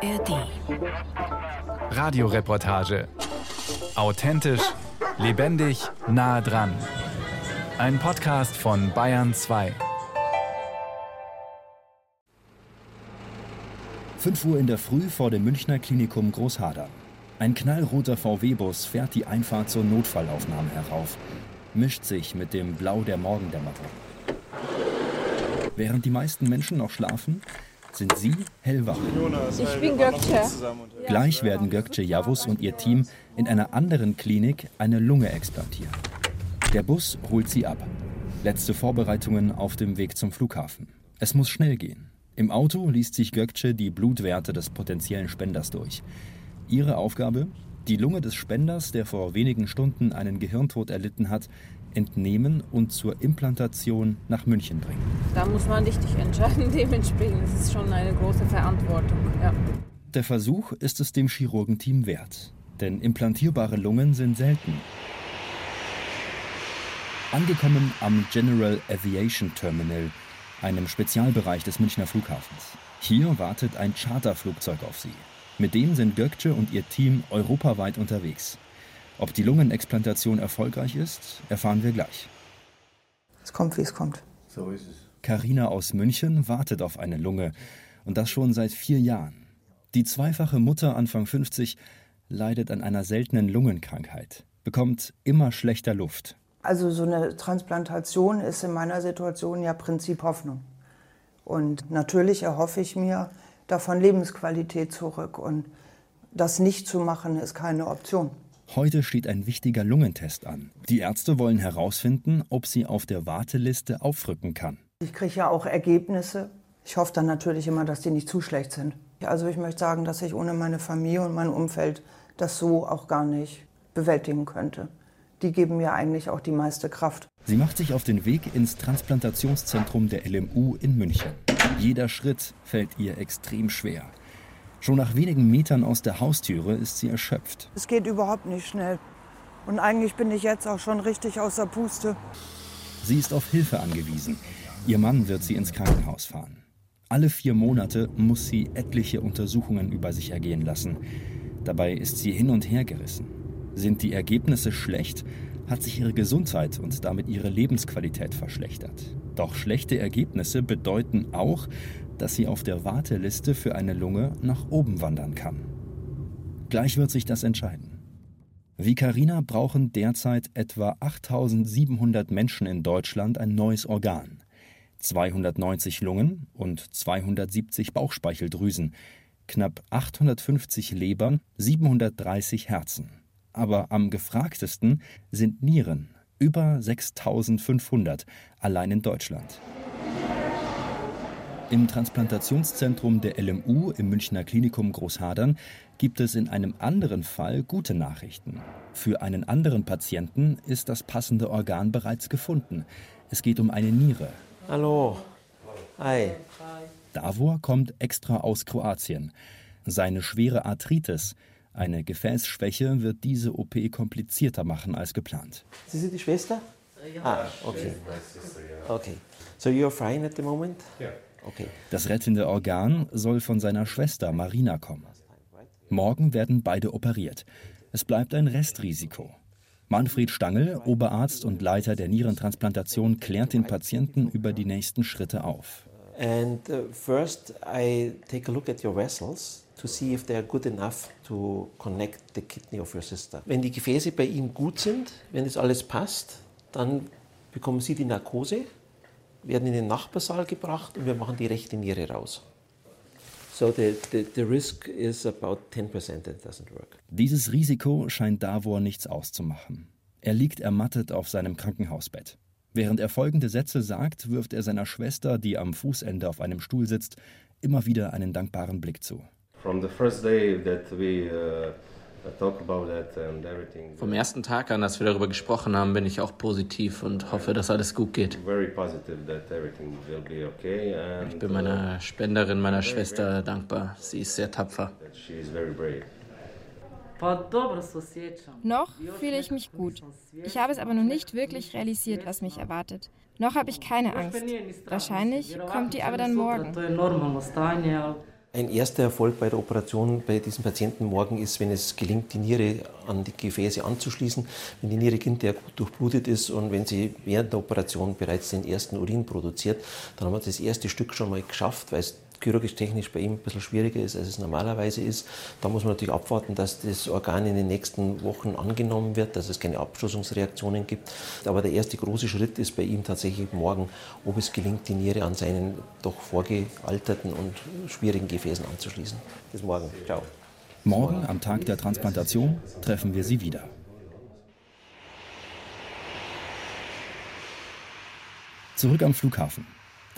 ARD. Radioreportage. Authentisch, lebendig, nah dran. Ein Podcast von Bayern 2. 5 Uhr in der Früh vor dem Münchner Klinikum Großhadern. Ein knallroter VW-Bus fährt die Einfahrt zur Notfallaufnahme herauf, mischt sich mit dem Blau der Morgendämmerung. Während die meisten Menschen noch schlafen, sind sie hellwach. Ich bin Gökçe. Gleich werden Gökçe Yavuz und ihr Team in einer anderen Klinik eine Lunge explantieren. Der Bus holt sie ab. Letzte Vorbereitungen auf dem Weg zum Flughafen. Es muss schnell gehen. Im Auto liest sich Gökçe die Blutwerte des potenziellen Spenders durch. Ihre Aufgabe? Die Lunge des Spenders, der vor wenigen Stunden einen Gehirntod erlitten hat, entnehmen und zur Implantation nach München bringen. Da muss man richtig entscheiden, dementsprechend. Das ist schon eine große Verantwortung. Ja. Der Versuch ist es dem Chirurgenteam wert, denn implantierbare Lungen sind selten. Angekommen am General Aviation Terminal, einem Spezialbereich des Münchner Flughafens. Hier wartet ein Charterflugzeug auf sie. Mit dem sind Gökçe und ihr Team europaweit unterwegs. Ob die Lungenexplantation erfolgreich ist, erfahren wir gleich. Es kommt, wie es kommt. So ist es. Carina aus München wartet auf eine Lunge und das schon seit vier Jahren. Die zweifache Mutter Anfang 50 leidet an einer seltenen Lungenkrankheit, bekommt immer schlechter Luft. Also so eine Transplantation ist in meiner Situation ja Prinzip Hoffnung. Und natürlich erhoffe ich mir davon Lebensqualität zurück. Und das nicht zu machen, ist keine Option. Heute steht ein wichtiger Lungentest an. Die Ärzte wollen herausfinden, ob sie auf der Warteliste aufrücken kann. Ich kriege ja auch Ergebnisse. Ich hoffe dann natürlich immer, dass die nicht zu schlecht sind. Also ich möchte sagen, dass ich ohne meine Familie und mein Umfeld das so auch gar nicht bewältigen könnte. Die geben mir eigentlich auch die meiste Kraft. Sie macht sich auf den Weg ins Transplantationszentrum der LMU in München. Jeder Schritt fällt ihr extrem schwer. Schon nach wenigen Metern aus der Haustüre ist sie erschöpft. Es geht überhaupt nicht schnell. Und eigentlich bin ich jetzt auch schon richtig außer Puste. Sie ist auf Hilfe angewiesen. Ihr Mann wird sie ins Krankenhaus fahren. Alle vier Monate muss sie etliche Untersuchungen über sich ergehen lassen. Dabei ist sie hin und her gerissen. Sind die Ergebnisse schlecht, hat sich ihre Gesundheit und damit ihre Lebensqualität verschlechtert. Doch schlechte Ergebnisse bedeuten auch, dass sie auf der Warteliste für eine Lunge nach oben wandern kann. Gleich wird sich das entscheiden. Wie Carina brauchen derzeit etwa 8700 Menschen in Deutschland ein neues Organ. 290 Lungen und 270 Bauchspeicheldrüsen, knapp 850 Lebern, 730 Herzen. Aber am gefragtesten sind Nieren, über 6500 allein in Deutschland. Im Transplantationszentrum der LMU im Münchner Klinikum Großhadern gibt es in einem anderen Fall gute Nachrichten. Für einen anderen Patienten ist das passende Organ bereits gefunden. Es geht um eine Niere. Hallo. Hi. Davor kommt extra aus Kroatien. Seine schwere Arthritis, eine Gefäßschwäche, wird diese OP komplizierter machen als geplant. Sie sind die Schwester? Ah, okay. Okay. So you're fine at the moment? Ja. Okay. Das rettende Organ soll von seiner Schwester Marina kommen. Morgen werden beide operiert. Es bleibt ein Restrisiko. Manfred Stangl, Oberarzt und Leiter der Nierentransplantation, klärt den Patienten über die nächsten Schritte auf. And uh, first I take a look at your vessels to see if they are good enough to connect the kidney of your sister. Wenn die Gefäße bei ihm gut sind, wenn das alles passt, dann bekommen Sie die Narkose, werden in den Nachbarsaal gebracht und wir machen die rechte Niere raus. So the, the, the risk is about 10% that doesn't work. Dieses Risiko scheint Davor nichts auszumachen. Er liegt ermattet auf seinem Krankenhausbett. Während er folgende Sätze sagt, wirft er seiner Schwester, die am Fußende auf einem Stuhl sitzt, immer wieder einen dankbaren Blick zu. From the first day that we uh, talk about that and everything. Vom ersten Tag an, als wir darüber gesprochen haben, bin ich auch positiv und hoffe, dass alles gut geht. Very positive that everything will be okay and Ich bin meiner Spenderin, meiner Schwester dankbar. Sie ist sehr tapfer. uh, that she is very brave. Noch fühle ich mich gut. Ich habe es aber noch nicht wirklich realisiert, was mich erwartet. Noch habe ich keine Angst. Wahrscheinlich kommt die aber dann morgen. Ein erster Erfolg bei der Operation bei diesem Patienten morgen ist, wenn es gelingt, die Niere an die Gefäße anzuschließen, wenn die Niere hinterher gut durchblutet ist und wenn sie während der Operation bereits den ersten Urin produziert, dann haben wir das erste Stück schon mal geschafft, weil es chirurgisch technisch bei ihm ein bisschen schwieriger ist, als es normalerweise ist. Da muss man natürlich abwarten, dass das Organ in den nächsten Wochen angenommen wird, dass es keine Abstoßungsreaktionen gibt. Aber der erste große Schritt ist bei ihm tatsächlich morgen, ob es gelingt, die Niere an seinen doch vorgealterten und schwierigen Gefäßen anzuschließen. Bis morgen. Ciao. Morgen, am Tag der Transplantation, treffen wir sie wieder. Zurück am Flughafen.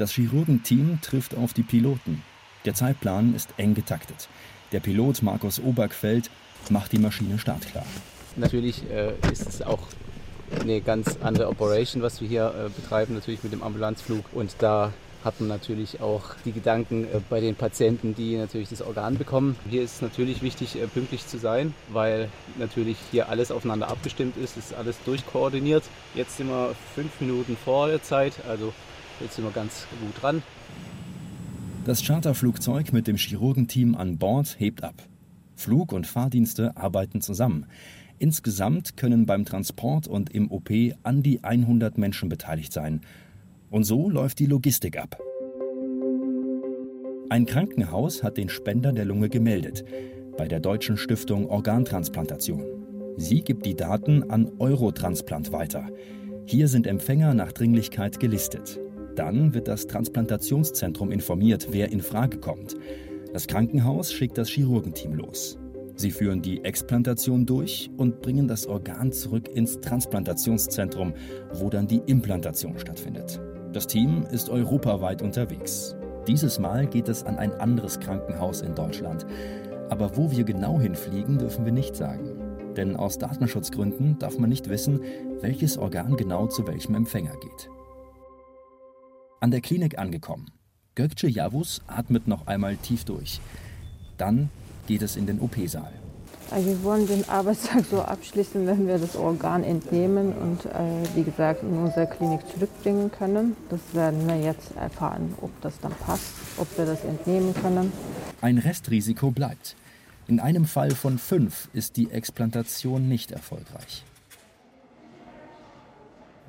Das Chirurgenteam trifft auf die Piloten. Der Zeitplan ist eng getaktet. Der Pilot Markus Obergfeld macht die Maschine startklar. Natürlich äh, ist es auch eine ganz andere Operation, was wir hier äh, betreiben, natürlich mit dem Ambulanzflug. Und da hat man natürlich auch die Gedanken äh, bei den Patienten, die natürlich das Organ bekommen. Hier ist es natürlich wichtig, äh, pünktlich zu sein, weil natürlich hier alles aufeinander abgestimmt ist, ist alles durchkoordiniert. Jetzt sind wir fünf Minuten vor der Zeit, also Jetzt sind wir ganz gut dran. Das Charterflugzeug mit dem Chirurgenteam an Bord hebt ab. Flug- und Fahrdienste arbeiten zusammen. Insgesamt können beim Transport und im OP an die 100 Menschen beteiligt sein. Und so läuft die Logistik ab. Ein Krankenhaus hat den Spender der Lunge gemeldet bei der Deutschen Stiftung Organtransplantation. Sie gibt die Daten an Eurotransplant weiter. Hier sind Empfänger nach Dringlichkeit gelistet. Dann wird das Transplantationszentrum informiert, wer in Frage kommt. Das Krankenhaus schickt das Chirurgenteam los. Sie führen die Explantation durch und bringen das Organ zurück ins Transplantationszentrum, wo dann die Implantation stattfindet. Das Team ist europaweit unterwegs. Dieses Mal geht es an ein anderes Krankenhaus in Deutschland. Aber wo wir genau hinfliegen, dürfen wir nicht sagen. Denn aus Datenschutzgründen darf man nicht wissen, welches Organ genau zu welchem Empfänger geht. An der Klinik angekommen. Gökçe Yavuz atmet noch einmal tief durch. Dann geht es in den OP-Saal. Also wir wollen den Arbeitstag so abschließen, wenn wir das Organ entnehmen und äh, wie gesagt in unsere Klinik zurückbringen können. Das werden wir jetzt erfahren, ob das dann passt, ob wir das entnehmen können. Ein Restrisiko bleibt. In einem Fall von fünf ist die Explantation nicht erfolgreich.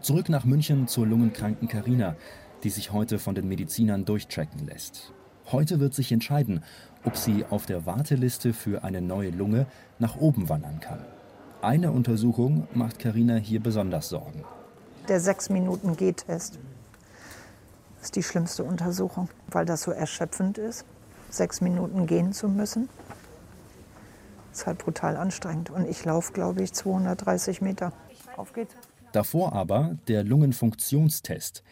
Zurück nach München zur lungenkranken Karina, die sich heute von den Medizinern durchtracken lässt. Heute wird sich entscheiden, ob sie auf der Warteliste für eine neue Lunge nach oben wandern kann. Eine Untersuchung macht Karina hier besonders Sorgen. Der 6-Minuten-G-Test ist die schlimmste Untersuchung, weil das so erschöpfend ist, sechs Minuten gehen zu müssen. Das ist halt brutal anstrengend. Und ich laufe, glaube ich, 230 Meter. Auf geht's. Davor aber der Lungenfunktionstest,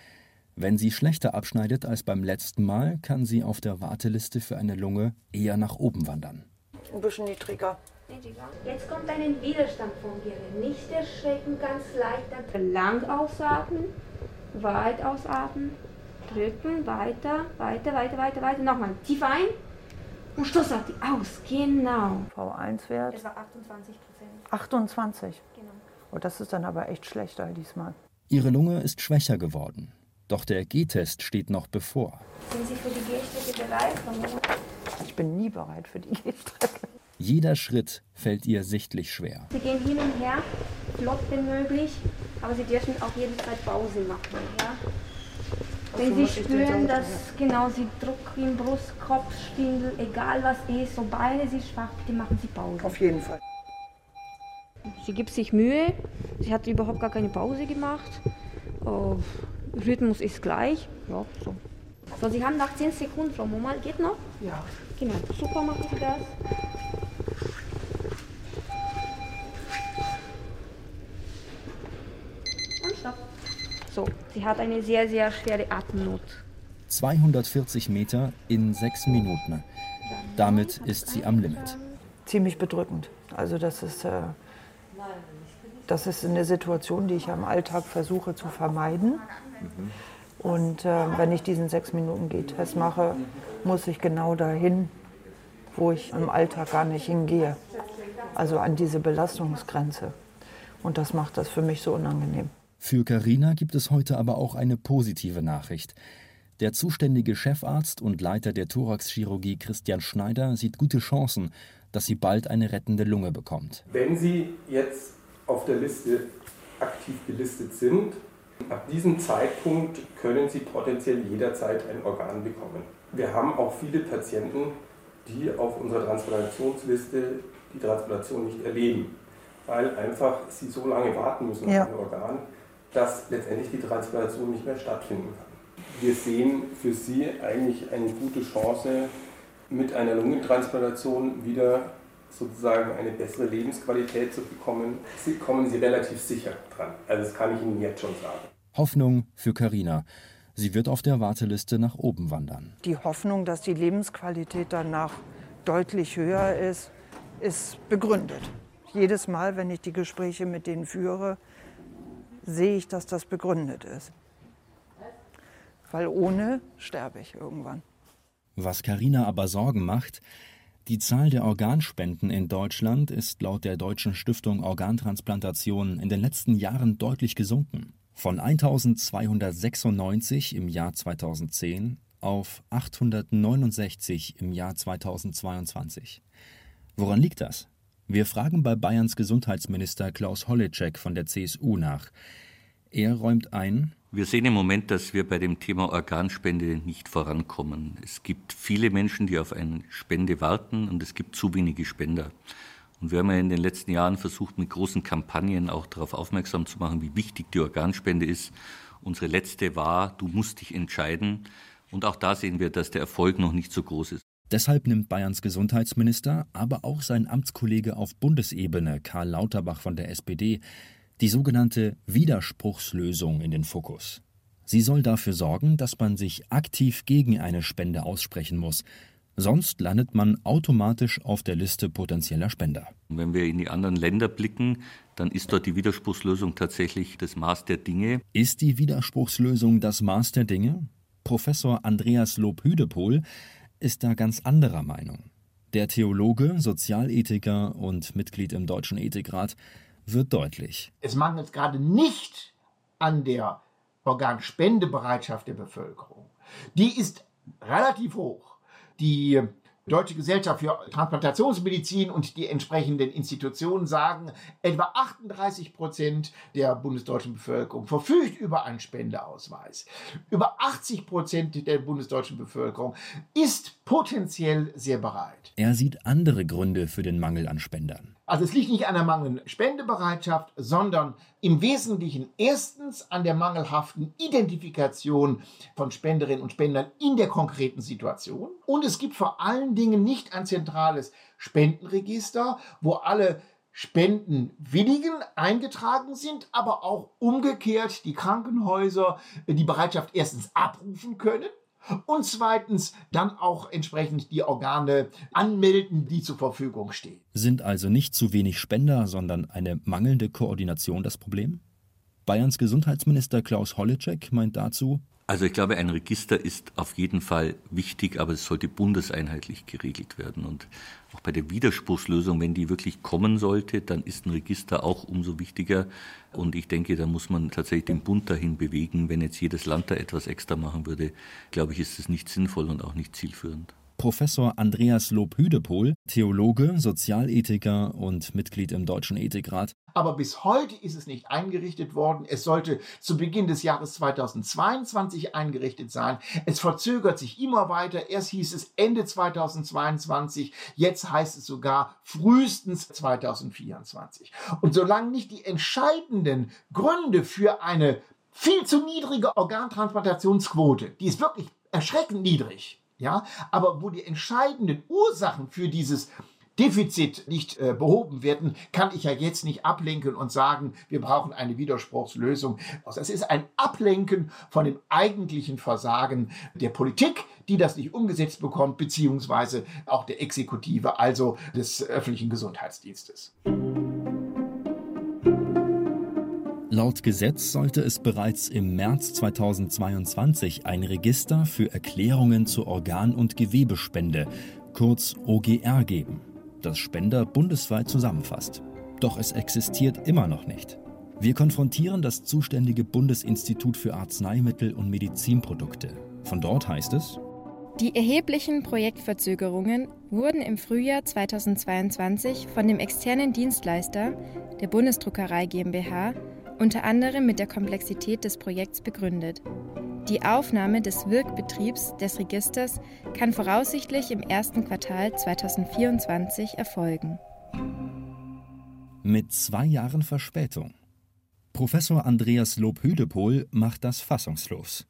wenn sie schlechter abschneidet als beim letzten Mal, kann sie auf der Warteliste für eine Lunge eher nach oben wandern. Ein bisschen niedriger. Jetzt kommt ein Widerstand vom Gehirn. Nicht erschrecken, ganz leicht. Lang ausatmen, weit ausatmen, drücken, weiter, weiter, weiter, weiter, weiter. Nochmal tief ein und Stoßatmen aus. Genau. V1-Wert? Das war 28 Prozent. 28? Genau. Oh, das ist dann aber echt schlechter diesmal. Ihre Lunge ist schwächer geworden. Doch der G-Test steht noch bevor. Sind Sie für die Gehstrecke bereit? Ich bin nie bereit für die Gehstrecke. Jeder Schritt fällt ihr sichtlich schwer. Sie gehen hin und her, flott wenn möglich, aber Sie dürfen auch jederzeit Pause machen. Ja? Wenn Sie spüren, dass genau Sie Druck im Brust, Kopf, Schwindel, egal was ist, so Beine sind schwach, bitte machen Sie Pause. Auf jeden Fall. Sie gibt sich Mühe. Sie hat überhaupt gar keine Pause gemacht. Oh, Rhythmus ist gleich. Ja, so. So, Sie haben nach 10 Sekunden, Frau Momal, geht noch? Ja. Genau, super machen Sie das. Und stopp. So, sie hat eine sehr, sehr schwere Atemnot. 240 Meter in sechs Minuten. Damit ist sie am Limit. Ziemlich bedrückend. Also das ist, äh, das ist eine Situation, die ich im Alltag versuche zu vermeiden. Und äh, wenn ich diesen sechs Minuten G-Test mache, muss ich genau dahin, wo ich im Alltag gar nicht hingehe. Also an diese Belastungsgrenze. Und das macht das für mich so unangenehm. Für Karina gibt es heute aber auch eine positive Nachricht. Der zuständige Chefarzt und Leiter der Thoraxchirurgie Christian Schneider sieht gute Chancen, dass sie bald eine rettende Lunge bekommt. Wenn Sie jetzt auf der Liste aktiv gelistet sind, ab diesem Zeitpunkt können Sie potenziell jederzeit ein Organ bekommen. Wir haben auch viele Patienten, die auf unserer Transplantationsliste die Transplantation nicht erleben, weil einfach sie so lange warten müssen ja. auf ein Organ, dass letztendlich die Transplantation nicht mehr stattfinden kann wir sehen für Sie eigentlich eine gute Chance, mit einer Lungentransplantation wieder sozusagen eine bessere Lebensqualität zu bekommen. Sie kommen Sie relativ sicher dran. Also das kann ich Ihnen jetzt schon sagen. Hoffnung für Karina. Sie wird auf der Warteliste nach oben wandern. Die Hoffnung, dass die Lebensqualität danach deutlich höher ist, ist begründet. Jedes Mal, wenn ich die Gespräche mit denen führe, sehe ich, dass das begründet ist weil ohne sterbe ich irgendwann. Was Karina aber Sorgen macht, die Zahl der Organspenden in Deutschland ist laut der Deutschen Stiftung Organtransplantation in den letzten Jahren deutlich gesunken. Von 1296 im Jahr 2010 auf 869 im Jahr 2022. Woran liegt das? Wir fragen bei Bayerns Gesundheitsminister Klaus Holleczek von der CSU nach. Er räumt ein, wir sehen im Moment, dass wir bei dem Thema Organspende nicht vorankommen. Es gibt viele Menschen, die auf eine Spende warten und es gibt zu wenige Spender. Und wir haben ja in den letzten Jahren versucht, mit großen Kampagnen auch darauf aufmerksam zu machen, wie wichtig die Organspende ist. Unsere letzte war, du musst dich entscheiden. Und auch da sehen wir, dass der Erfolg noch nicht so groß ist. Deshalb nimmt Bayerns Gesundheitsminister, aber auch sein Amtskollege auf Bundesebene, Karl Lauterbach von der SPD, die sogenannte Widerspruchslösung in den Fokus. Sie soll dafür sorgen, dass man sich aktiv gegen eine Spende aussprechen muss, sonst landet man automatisch auf der Liste potenzieller Spender. Wenn wir in die anderen Länder blicken, dann ist dort die Widerspruchslösung tatsächlich das Maß der Dinge. Ist die Widerspruchslösung das Maß der Dinge? Professor Andreas Lob-Hüdepohl ist da ganz anderer Meinung. Der Theologe, Sozialethiker und Mitglied im Deutschen Ethikrat wird deutlich. Es mangelt gerade nicht an der Organspendebereitschaft der Bevölkerung. Die ist relativ hoch. Die Deutsche Gesellschaft für Transplantationsmedizin und die entsprechenden Institutionen sagen, etwa 38 Prozent der bundesdeutschen Bevölkerung verfügt über einen Spendeausweis. Über 80 Prozent der bundesdeutschen Bevölkerung ist potenziell sehr bereit. Er sieht andere Gründe für den Mangel an Spendern. Also es liegt nicht an der mangelnden Spendebereitschaft, sondern im Wesentlichen erstens an der mangelhaften Identifikation von Spenderinnen und Spendern in der konkreten Situation. Und es gibt vor allen Dingen nicht ein zentrales Spendenregister, wo alle Spendenwilligen eingetragen sind, aber auch umgekehrt die Krankenhäuser die Bereitschaft erstens abrufen können und zweitens dann auch entsprechend die Organe anmelden, die zur Verfügung stehen. Sind also nicht zu wenig Spender, sondern eine mangelnde Koordination das Problem? Bayerns Gesundheitsminister Klaus Holleczek meint dazu, also ich glaube, ein Register ist auf jeden Fall wichtig, aber es sollte bundeseinheitlich geregelt werden. Und auch bei der Widerspruchslösung, wenn die wirklich kommen sollte, dann ist ein Register auch umso wichtiger. Und ich denke, da muss man tatsächlich den Bund dahin bewegen. Wenn jetzt jedes Land da etwas extra machen würde, glaube ich, ist es nicht sinnvoll und auch nicht zielführend. Professor Andreas Lob-Hüdepohl, Theologe, Sozialethiker und Mitglied im Deutschen Ethikrat. Aber bis heute ist es nicht eingerichtet worden. Es sollte zu Beginn des Jahres 2022 eingerichtet sein. Es verzögert sich immer weiter. Erst hieß es Ende 2022, jetzt heißt es sogar frühestens 2024. Und solange nicht die entscheidenden Gründe für eine viel zu niedrige Organtransplantationsquote, die ist wirklich erschreckend niedrig, ja, aber wo die entscheidenden Ursachen für dieses Defizit nicht äh, behoben werden, kann ich ja jetzt nicht ablenken und sagen, wir brauchen eine Widerspruchslösung. Also das ist ein Ablenken von dem eigentlichen Versagen der Politik, die das nicht umgesetzt bekommt, beziehungsweise auch der Exekutive, also des öffentlichen Gesundheitsdienstes. Laut Gesetz sollte es bereits im März 2022 ein Register für Erklärungen zur Organ- und Gewebespende, kurz OGR, geben, das Spender bundesweit zusammenfasst. Doch es existiert immer noch nicht. Wir konfrontieren das zuständige Bundesinstitut für Arzneimittel und Medizinprodukte, Von dort heißt es, die erheblichen Projektverzögerungen wurden im Frühjahr 2022 von dem externen Dienstleister, der Bundesdruckerei GmbH, unter anderem mit der Komplexität des Projekts begründet. Die Aufnahme des Wirkbetriebs des Registers kann voraussichtlich im ersten Quartal 2024 erfolgen. Mit zwei Jahren Verspätung. Professor Andreas Lob-Hüdepohl macht das fassungslos.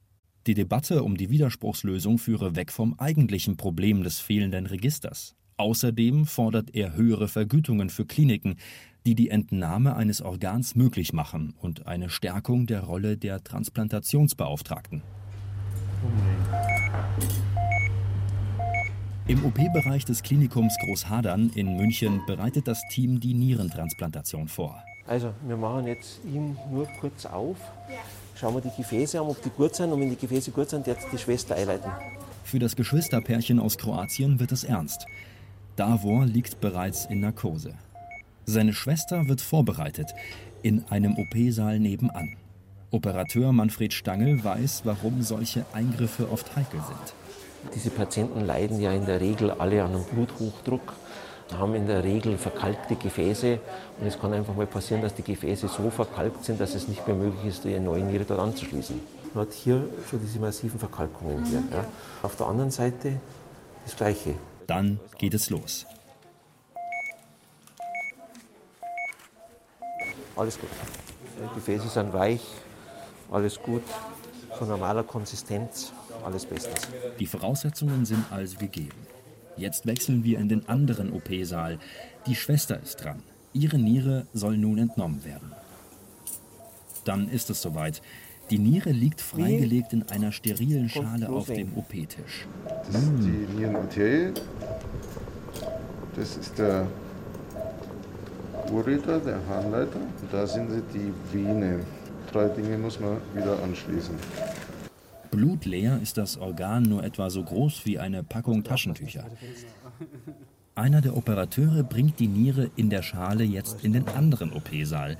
Die Debatte um die Widerspruchslösung führe weg vom eigentlichen Problem des fehlenden Registers. Außerdem fordert er höhere Vergütungen für Kliniken, die die Entnahme eines Organs möglich machen und eine Stärkung der Rolle der Transplantationsbeauftragten. Im OP-Bereich des Klinikums Großhadern in München bereitet das Team die Nierentransplantation vor. Also, wir machen jetzt ihn nur kurz auf. Schauen wir die Gefäße an, ob die gut sind. Und wenn die Gefäße gut sind, jetzt die Schwester einleiten. Für das Geschwisterpärchen aus Kroatien wird es ernst. Davor liegt bereits in Narkose. Seine Schwester wird vorbereitet in einem OP-Saal nebenan. Operateur Manfred Stangl weiß, warum solche Eingriffe oft heikel sind. Diese Patienten leiden ja in der Regel alle an einem Bluthochdruck, haben in der Regel verkalkte Gefäße und es kann einfach mal passieren, dass die Gefäße so verkalkt sind, dass es nicht mehr möglich ist, die neue Niere dort anzuschließen. Man hat hier schon diese massiven Verkalkungen hier. Ja. Auf der anderen Seite das Gleiche. Dann geht es los. Alles gut. Die Gefäße sind weich, alles gut, von normaler Konsistenz, alles bestens. Die Voraussetzungen sind also gegeben. Jetzt wechseln wir in den anderen OP-Saal. Die Schwester ist dran. Ihre Niere soll nun entnommen werden. Dann ist es soweit. Die Niere liegt freigelegt in einer sterilen Schale auf dem OP-Tisch. Das ist die Nierenarterie. Das ist der Ureter, der Harnleiter. Und da sind sie die Vene. Drei Dinge muss man wieder anschließen. Blutleer ist das Organ nur etwa so groß wie eine Packung Taschentücher. Einer der Operateure bringt die Niere in der Schale jetzt in den anderen OP-Saal.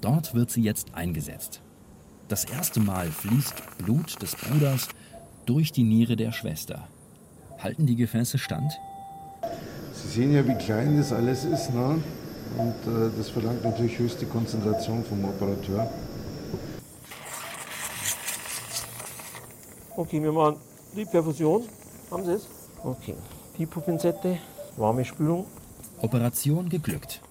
Dort wird sie jetzt eingesetzt. Das erste Mal fließt Blut des Bruders durch die Niere der Schwester. Halten die Gefäße stand? Sie sehen ja, wie klein das alles ist. Ne? Und äh, das verlangt natürlich höchste Konzentration vom Operateur. Okay, wir machen die Perfusion. Haben Sie es? Okay. Pipo-Pinzette, warme Spülung. Operation geglückt.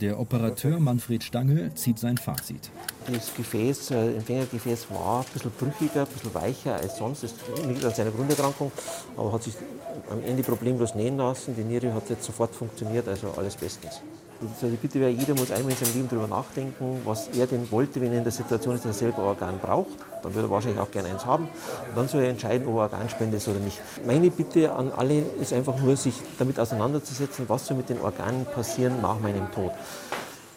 Der Operateur Manfred Stangl zieht sein Fazit. Das Gefäß, äh, Empfängergefäß war ein bisschen brüchiger, ein bisschen weicher als sonst. Das liegt an seiner Grunderkrankung, aber hat sich am Ende problemlos nähen lassen. Die Niere hat jetzt sofort funktioniert, also alles bestens. Also die Bitte wäre, jeder muss einmal in seinem Leben darüber nachdenken, was er denn wollte, wenn er in der Situation ist, dass er selber ein Organ braucht. Dann würde er wahrscheinlich auch gerne eins haben. Und dann soll er entscheiden, ob er Organspende ist oder nicht. Meine Bitte an alle ist einfach nur, sich damit auseinanderzusetzen, was soll mit den Organen passieren nach meinem Tod.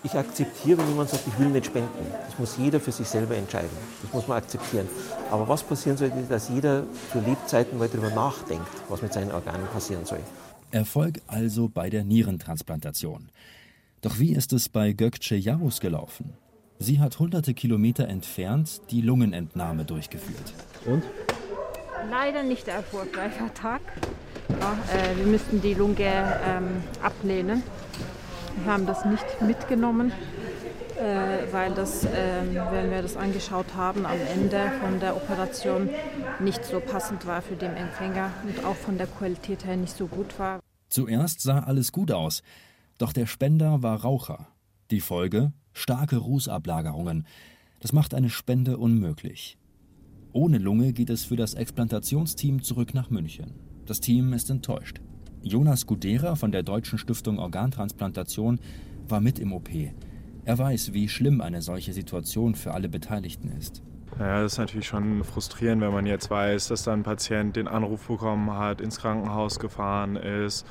Ich akzeptiere, wenn jemand sagt, ich will nicht spenden. Das muss jeder für sich selber entscheiden. Das muss man akzeptieren. Aber was passieren soll, ist, dass jeder für Lebzeiten mal darüber nachdenkt, was mit seinen Organen passieren soll. Erfolg also bei der Nierentransplantation. Doch wie ist es bei Gökçe Yavuz gelaufen? Sie hat hunderte Kilometer entfernt die Lungenentnahme durchgeführt. Und? Leider nicht der erfolgreiche Tag. Ja, äh, wir müssten die Lunge ähm, ablehnen. Wir haben das nicht mitgenommen, äh, weil das, äh, wenn wir das angeschaut haben, am Ende von der Operation nicht so passend war für den Empfänger und auch von der Qualität her nicht so gut war. Zuerst sah alles gut aus, doch der Spender war Raucher. Die Folge? Starke Rußablagerungen. Das macht eine Spende unmöglich. Ohne Lunge geht es für das Explantationsteam zurück nach München. Das Team ist enttäuscht. Jonas Gudera von der Deutschen Stiftung Organtransplantation war mit im OP. Er weiß, wie schlimm eine solche Situation für alle Beteiligten ist. Ja, das ist natürlich schon frustrierend, wenn man jetzt weiß, dass da ein Patient den Anruf bekommen hat, ins Krankenhaus gefahren ist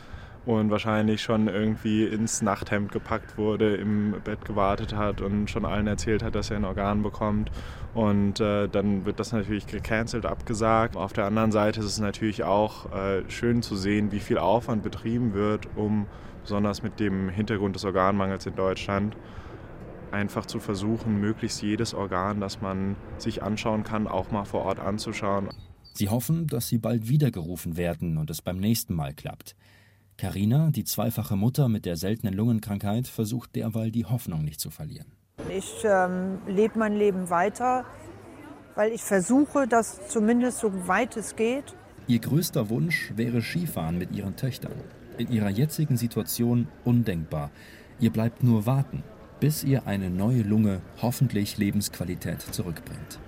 und wahrscheinlich schon irgendwie ins Nachthemd gepackt wurde, im Bett gewartet hat und schon allen erzählt hat, dass er ein Organ bekommt. Und äh, dann wird das natürlich gecancelt, abgesagt. Auf der anderen Seite ist es natürlich auch äh, schön zu sehen, wie viel Aufwand betrieben wird, um besonders mit dem Hintergrund des Organmangels in Deutschland einfach zu versuchen, möglichst jedes Organ, das man sich anschauen kann, auch mal vor Ort anzuschauen. Sie hoffen, dass sie bald wiedergerufen werden und es beim nächsten Mal klappt. Karina, die zweifache Mutter mit der seltenen Lungenkrankheit, versucht derweil die Hoffnung nicht zu verlieren. Ich ähm, lebe mein Leben weiter, weil ich versuche, dass zumindest so weit es geht. Ihr größter Wunsch wäre Skifahren mit ihren Töchtern. In ihrer jetzigen Situation undenkbar. Ihr bleibt nur warten, bis ihr eine neue Lunge hoffentlich Lebensqualität zurückbringt.